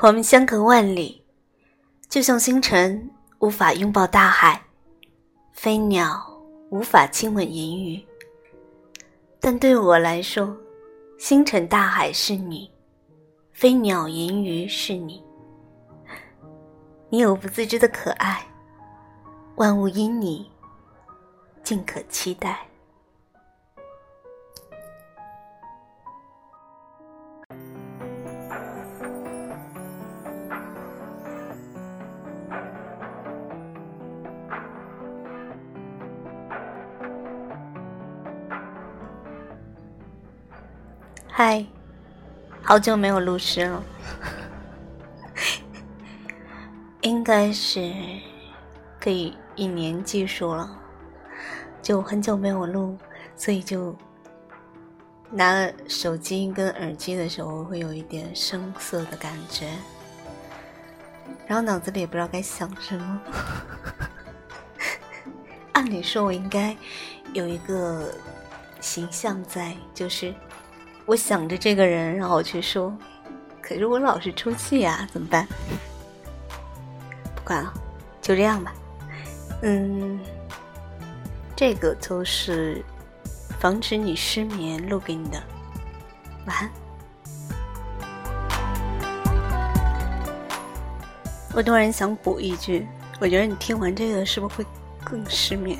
我们相隔万里，就像星辰无法拥抱大海，飞鸟无法亲吻银鱼。但对我来说，星辰大海是你，飞鸟银鱼是你。你有不自知的可爱，万物因你，尽可期待。嗨，好久没有录诗了，应该是可以一年计数了。就很久没有录，所以就拿手机跟耳机的时候会有一点生涩的感觉，然后脑子里也不知道该想什么。按理说，我应该有一个形象在，就是。我想着这个人，然后我去说，可是我老是出气呀，怎么办？不管了，就这样吧。嗯，这个就是防止你失眠录给你的，晚安。我突然想补一句，我觉得你听完这个是不是会更失眠？